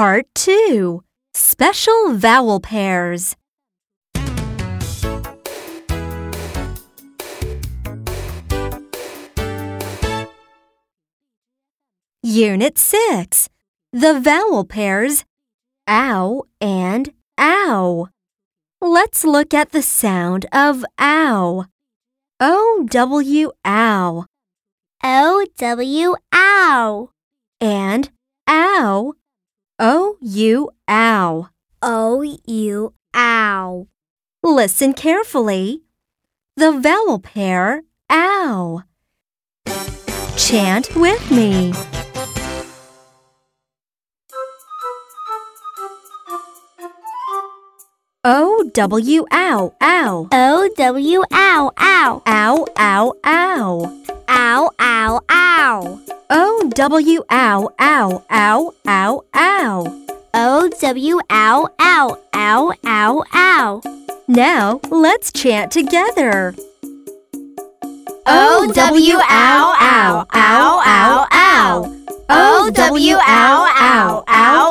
Part 2 Special Vowel Pairs. Unit 6 The vowel pairs ow and ow. Let's look at the sound of ow. O W ow O W ow. and ow. O U ow. O U ow. Listen carefully. The vowel pair ow. Chant with me. O W ow ow. O W ow ow. Ow ow ow. Ow ow ow. O W ow ow ow ow ow. O W ow ow ow ow ow. Now let's chant together. Ow O W ow ow ow ow ow. O W ow ow